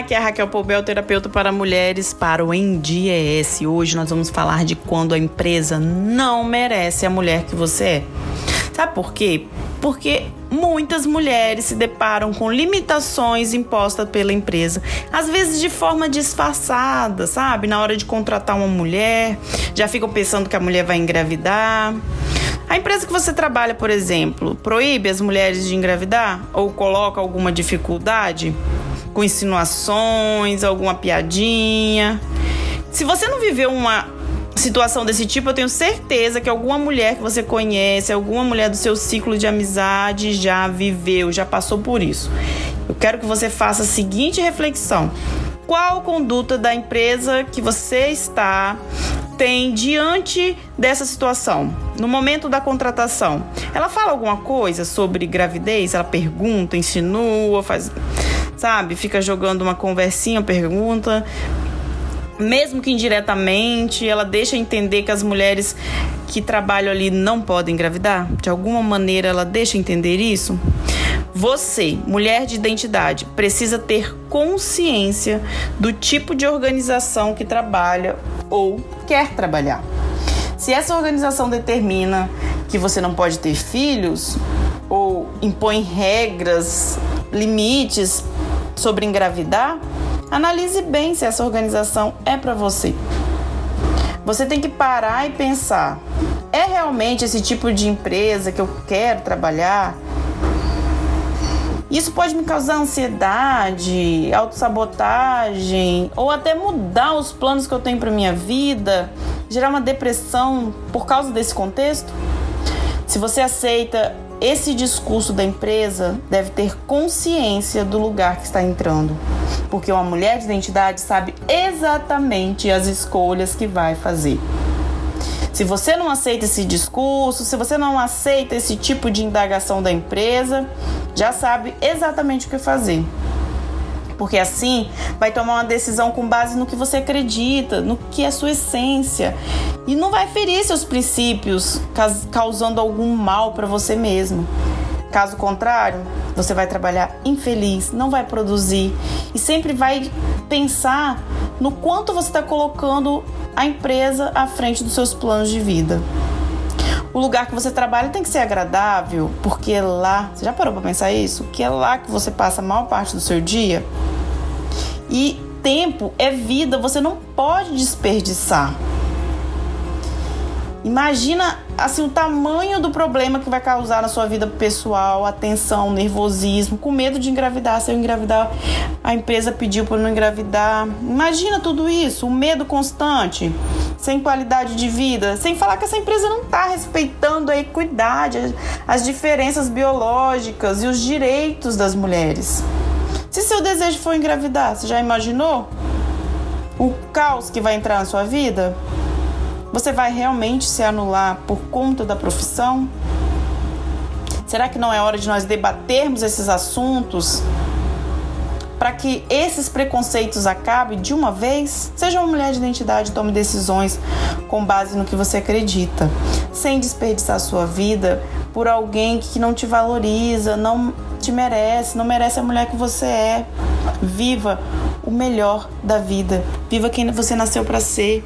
aqui é a Raquel Poubel, terapeuta para mulheres para o NDES. Hoje nós vamos falar de quando a empresa não merece a mulher que você é. Sabe por quê? Porque muitas mulheres se deparam com limitações impostas pela empresa, às vezes de forma disfarçada, sabe? Na hora de contratar uma mulher, já ficam pensando que a mulher vai engravidar. A empresa que você trabalha, por exemplo, proíbe as mulheres de engravidar ou coloca alguma dificuldade com insinuações, alguma piadinha. Se você não viveu uma situação desse tipo, eu tenho certeza que alguma mulher que você conhece, alguma mulher do seu ciclo de amizade já viveu, já passou por isso. Eu quero que você faça a seguinte reflexão: qual conduta da empresa que você está tem diante dessa situação, no momento da contratação? Ela fala alguma coisa sobre gravidez? Ela pergunta, insinua, faz, sabe? Fica jogando uma conversinha, pergunta. Mesmo que indiretamente, ela deixa entender que as mulheres que trabalham ali não podem engravidar? De alguma maneira, ela deixa entender isso? Você, mulher de identidade, precisa ter consciência do tipo de organização que trabalha ou quer trabalhar. Se essa organização determina que você não pode ter filhos ou impõe regras, limites sobre engravidar, analise bem se essa organização é para você. Você tem que parar e pensar: é realmente esse tipo de empresa que eu quero trabalhar? Isso pode me causar ansiedade, autossabotagem ou até mudar os planos que eu tenho para minha vida, gerar uma depressão por causa desse contexto? Se você aceita esse discurso da empresa, deve ter consciência do lugar que está entrando. Porque uma mulher de identidade sabe exatamente as escolhas que vai fazer. Se você não aceita esse discurso, se você não aceita esse tipo de indagação da empresa, já sabe exatamente o que fazer. Porque assim vai tomar uma decisão com base no que você acredita, no que é sua essência. E não vai ferir seus princípios, causando algum mal para você mesmo. Caso contrário, você vai trabalhar infeliz, não vai produzir e sempre vai pensar no quanto você está colocando a empresa à frente dos seus planos de vida. O lugar que você trabalha tem que ser agradável, porque é lá, você já parou para pensar isso? Que é lá que você passa a maior parte do seu dia. E tempo é vida, você não pode desperdiçar. Imagina assim o tamanho do problema que vai causar na sua vida pessoal, a tensão, nervosismo, com medo de engravidar, se eu engravidar, a empresa pediu para não engravidar. Imagina tudo isso, o medo constante, sem qualidade de vida, sem falar que essa empresa não está respeitando a equidade, as diferenças biológicas e os direitos das mulheres. Se seu desejo for engravidar, você já imaginou o caos que vai entrar na sua vida? Você vai realmente se anular por conta da profissão? Será que não é hora de nós debatermos esses assuntos para que esses preconceitos acabem de uma vez? Seja uma mulher de identidade, tome decisões com base no que você acredita, sem desperdiçar sua vida por alguém que não te valoriza, não te merece, não merece a mulher que você é. Viva o melhor da vida. Viva quem você nasceu para ser.